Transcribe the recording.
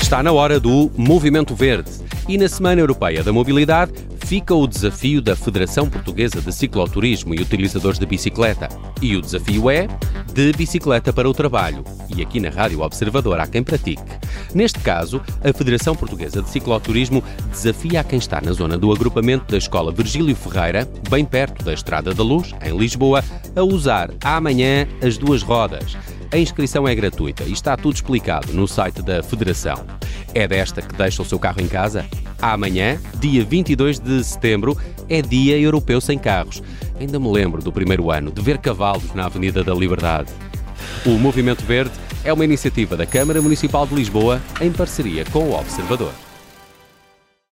Está na hora do Movimento Verde. E na Semana Europeia da Mobilidade fica o desafio da Federação Portuguesa de Cicloturismo e Utilizadores de Bicicleta. E o desafio é de bicicleta para o trabalho. E aqui na Rádio Observador há quem pratique. Neste caso, a Federação Portuguesa de Cicloturismo desafia a quem está na zona do agrupamento da Escola Virgílio Ferreira, bem perto da Estrada da Luz, em Lisboa, a usar amanhã as duas rodas. A inscrição é gratuita e está tudo explicado no site da Federação. É desta que deixa o seu carro em casa? Amanhã, dia 22 de setembro, é Dia Europeu Sem Carros. Ainda me lembro do primeiro ano de ver cavalos na Avenida da Liberdade. O Movimento Verde é uma iniciativa da Câmara Municipal de Lisboa em parceria com o Observador.